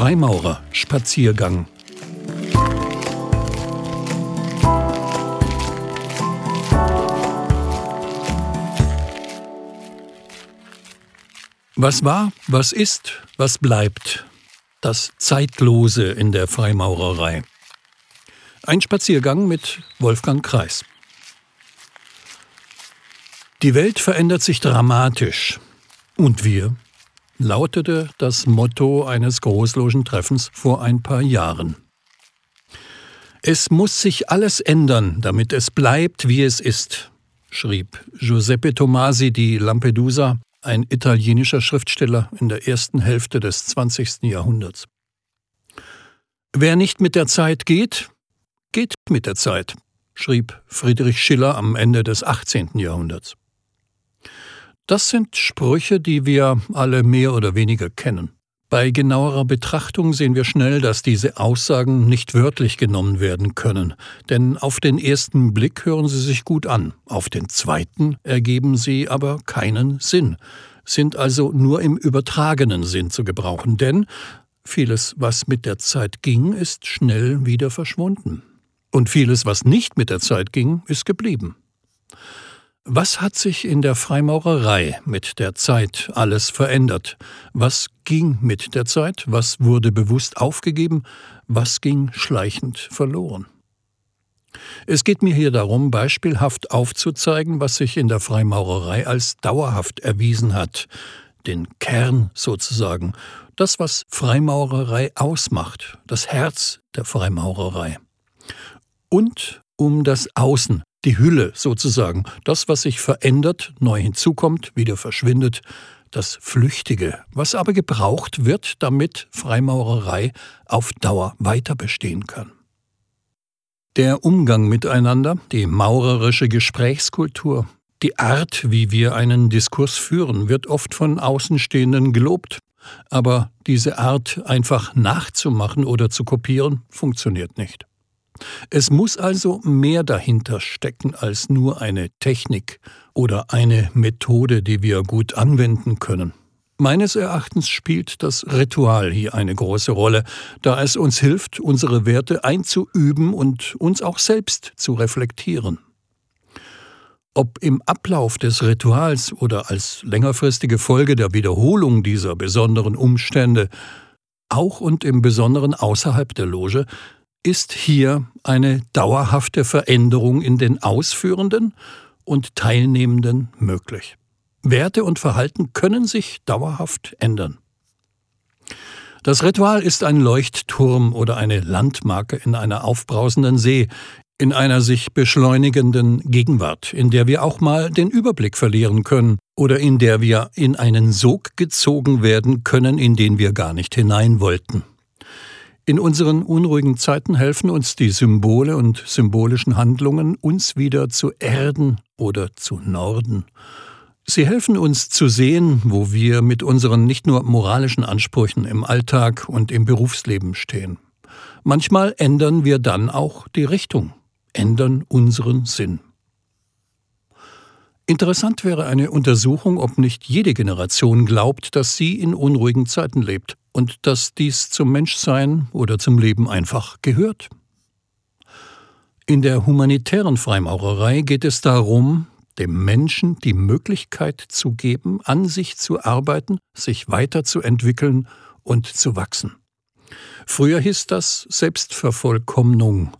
Freimaurer-Spaziergang. Was war, was ist, was bleibt? Das Zeitlose in der Freimaurerei. Ein Spaziergang mit Wolfgang Kreis. Die Welt verändert sich dramatisch. Und wir? Lautete das Motto eines Großlogentreffens vor ein paar Jahren. Es muss sich alles ändern, damit es bleibt, wie es ist, schrieb Giuseppe Tomasi di Lampedusa, ein italienischer Schriftsteller in der ersten Hälfte des 20. Jahrhunderts. Wer nicht mit der Zeit geht, geht mit der Zeit, schrieb Friedrich Schiller am Ende des 18. Jahrhunderts. Das sind Sprüche, die wir alle mehr oder weniger kennen. Bei genauerer Betrachtung sehen wir schnell, dass diese Aussagen nicht wörtlich genommen werden können, denn auf den ersten Blick hören sie sich gut an, auf den zweiten ergeben sie aber keinen Sinn, sind also nur im übertragenen Sinn zu gebrauchen, denn vieles, was mit der Zeit ging, ist schnell wieder verschwunden. Und vieles, was nicht mit der Zeit ging, ist geblieben. Was hat sich in der Freimaurerei mit der Zeit alles verändert? Was ging mit der Zeit? Was wurde bewusst aufgegeben? Was ging schleichend verloren? Es geht mir hier darum, beispielhaft aufzuzeigen, was sich in der Freimaurerei als dauerhaft erwiesen hat, den Kern sozusagen, das, was Freimaurerei ausmacht, das Herz der Freimaurerei. Und um das Außen die Hülle sozusagen, das, was sich verändert, neu hinzukommt, wieder verschwindet, das Flüchtige, was aber gebraucht wird, damit Freimaurerei auf Dauer weiter bestehen kann. Der Umgang miteinander, die maurerische Gesprächskultur, die Art, wie wir einen Diskurs führen, wird oft von Außenstehenden gelobt, aber diese Art einfach nachzumachen oder zu kopieren funktioniert nicht. Es muss also mehr dahinter stecken als nur eine Technik oder eine Methode, die wir gut anwenden können. Meines Erachtens spielt das Ritual hier eine große Rolle, da es uns hilft, unsere Werte einzuüben und uns auch selbst zu reflektieren. Ob im Ablauf des Rituals oder als längerfristige Folge der Wiederholung dieser besonderen Umstände, auch und im Besonderen außerhalb der Loge, ist hier eine dauerhafte Veränderung in den Ausführenden und Teilnehmenden möglich. Werte und Verhalten können sich dauerhaft ändern. Das Ritual ist ein Leuchtturm oder eine Landmarke in einer aufbrausenden See, in einer sich beschleunigenden Gegenwart, in der wir auch mal den Überblick verlieren können oder in der wir in einen Sog gezogen werden können, in den wir gar nicht hinein wollten. In unseren unruhigen Zeiten helfen uns die Symbole und symbolischen Handlungen, uns wieder zu erden oder zu norden. Sie helfen uns zu sehen, wo wir mit unseren nicht nur moralischen Ansprüchen im Alltag und im Berufsleben stehen. Manchmal ändern wir dann auch die Richtung, ändern unseren Sinn. Interessant wäre eine Untersuchung, ob nicht jede Generation glaubt, dass sie in unruhigen Zeiten lebt und dass dies zum Menschsein oder zum Leben einfach gehört. In der humanitären Freimaurerei geht es darum, dem Menschen die Möglichkeit zu geben, an sich zu arbeiten, sich weiterzuentwickeln und zu wachsen. Früher hieß das Selbstvervollkommnung,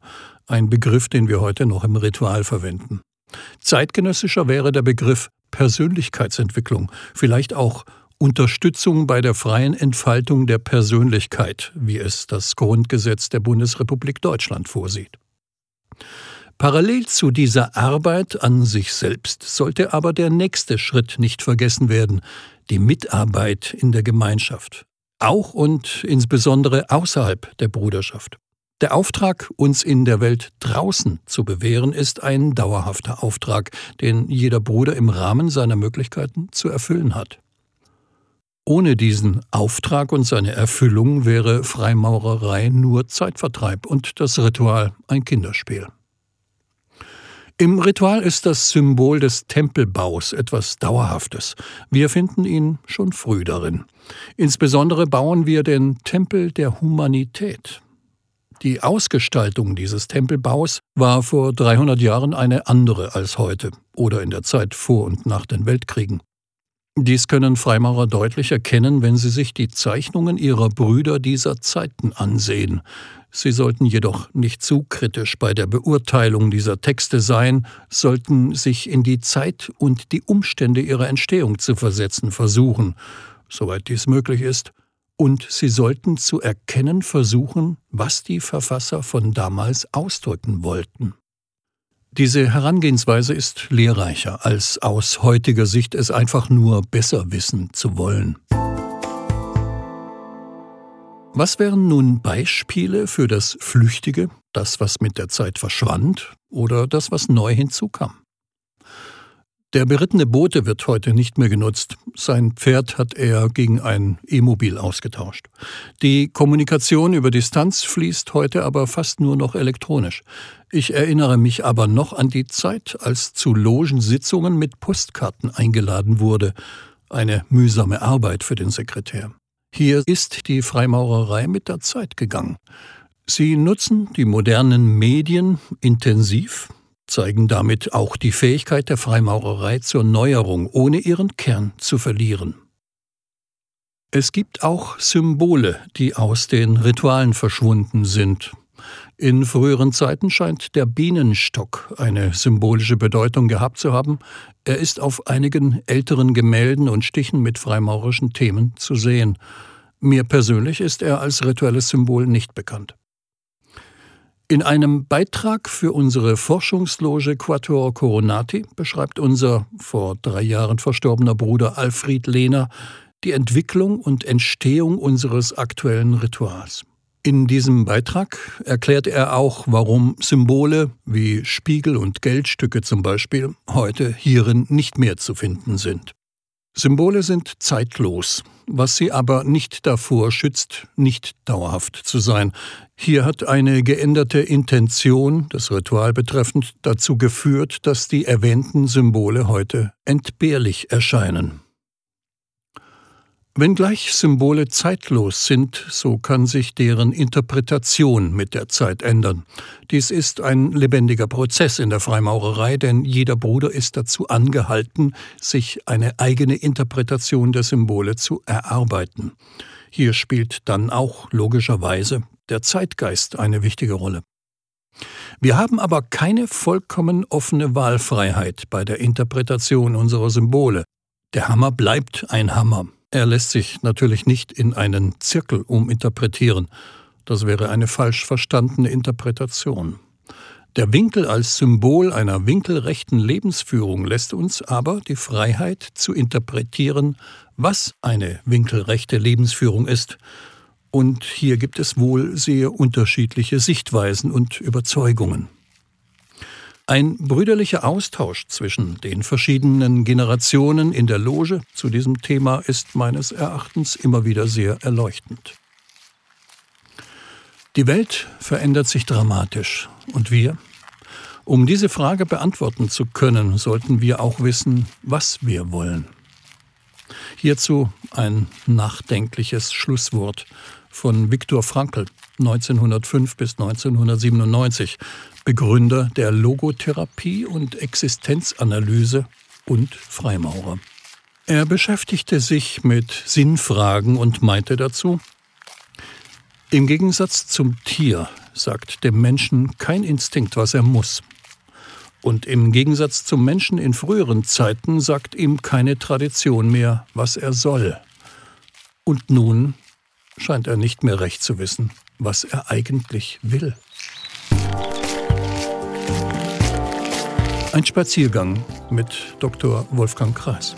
ein Begriff, den wir heute noch im Ritual verwenden. Zeitgenössischer wäre der Begriff Persönlichkeitsentwicklung, vielleicht auch Unterstützung bei der freien Entfaltung der Persönlichkeit, wie es das Grundgesetz der Bundesrepublik Deutschland vorsieht. Parallel zu dieser Arbeit an sich selbst sollte aber der nächste Schritt nicht vergessen werden, die Mitarbeit in der Gemeinschaft, auch und insbesondere außerhalb der Bruderschaft. Der Auftrag, uns in der Welt draußen zu bewähren, ist ein dauerhafter Auftrag, den jeder Bruder im Rahmen seiner Möglichkeiten zu erfüllen hat. Ohne diesen Auftrag und seine Erfüllung wäre Freimaurerei nur Zeitvertreib und das Ritual ein Kinderspiel. Im Ritual ist das Symbol des Tempelbaus etwas Dauerhaftes. Wir finden ihn schon früh darin. Insbesondere bauen wir den Tempel der Humanität. Die Ausgestaltung dieses Tempelbaus war vor 300 Jahren eine andere als heute oder in der Zeit vor und nach den Weltkriegen. Dies können Freimaurer deutlich erkennen, wenn sie sich die Zeichnungen ihrer Brüder dieser Zeiten ansehen. Sie sollten jedoch nicht zu kritisch bei der Beurteilung dieser Texte sein, sollten sich in die Zeit und die Umstände ihrer Entstehung zu versetzen versuchen, soweit dies möglich ist, und sie sollten zu erkennen versuchen, was die Verfasser von damals ausdrücken wollten. Diese Herangehensweise ist lehrreicher, als aus heutiger Sicht es einfach nur besser wissen zu wollen. Was wären nun Beispiele für das Flüchtige, das, was mit der Zeit verschwand, oder das, was neu hinzukam? Der berittene Bote wird heute nicht mehr genutzt. Sein Pferd hat er gegen ein E-Mobil ausgetauscht. Die Kommunikation über Distanz fließt heute aber fast nur noch elektronisch. Ich erinnere mich aber noch an die Zeit, als zu Logensitzungen mit Postkarten eingeladen wurde. Eine mühsame Arbeit für den Sekretär. Hier ist die Freimaurerei mit der Zeit gegangen. Sie nutzen die modernen Medien intensiv, zeigen damit auch die Fähigkeit der Freimaurerei zur Neuerung, ohne ihren Kern zu verlieren. Es gibt auch Symbole, die aus den Ritualen verschwunden sind. In früheren Zeiten scheint der Bienenstock eine symbolische Bedeutung gehabt zu haben. Er ist auf einigen älteren Gemälden und Stichen mit freimaurerischen Themen zu sehen. Mir persönlich ist er als rituelles Symbol nicht bekannt. In einem Beitrag für unsere Forschungsloge Quattuor Coronati beschreibt unser vor drei Jahren verstorbener Bruder Alfred Lehner die Entwicklung und Entstehung unseres aktuellen Rituals. In diesem Beitrag erklärt er auch, warum Symbole wie Spiegel und Geldstücke zum Beispiel heute hierin nicht mehr zu finden sind. Symbole sind zeitlos, was sie aber nicht davor schützt, nicht dauerhaft zu sein. Hier hat eine geänderte Intention, das Ritual betreffend, dazu geführt, dass die erwähnten Symbole heute entbehrlich erscheinen. Wenngleich Symbole zeitlos sind, so kann sich deren Interpretation mit der Zeit ändern. Dies ist ein lebendiger Prozess in der Freimaurerei, denn jeder Bruder ist dazu angehalten, sich eine eigene Interpretation der Symbole zu erarbeiten. Hier spielt dann auch logischerweise der Zeitgeist eine wichtige Rolle. Wir haben aber keine vollkommen offene Wahlfreiheit bei der Interpretation unserer Symbole. Der Hammer bleibt ein Hammer. Er lässt sich natürlich nicht in einen Zirkel uminterpretieren. Das wäre eine falsch verstandene Interpretation. Der Winkel als Symbol einer winkelrechten Lebensführung lässt uns aber die Freiheit zu interpretieren, was eine winkelrechte Lebensführung ist. Und hier gibt es wohl sehr unterschiedliche Sichtweisen und Überzeugungen. Ein brüderlicher Austausch zwischen den verschiedenen Generationen in der Loge zu diesem Thema ist meines Erachtens immer wieder sehr erleuchtend. Die Welt verändert sich dramatisch und wir, um diese Frage beantworten zu können, sollten wir auch wissen, was wir wollen. Hierzu ein nachdenkliches Schlusswort von Viktor Frankl 1905 bis 1997, Begründer der Logotherapie und Existenzanalyse und Freimaurer. Er beschäftigte sich mit Sinnfragen und meinte dazu, im Gegensatz zum Tier sagt dem Menschen kein Instinkt, was er muss. Und im Gegensatz zum Menschen in früheren Zeiten sagt ihm keine Tradition mehr, was er soll. Und nun scheint er nicht mehr recht zu wissen, was er eigentlich will. Ein Spaziergang mit Dr. Wolfgang Kreis.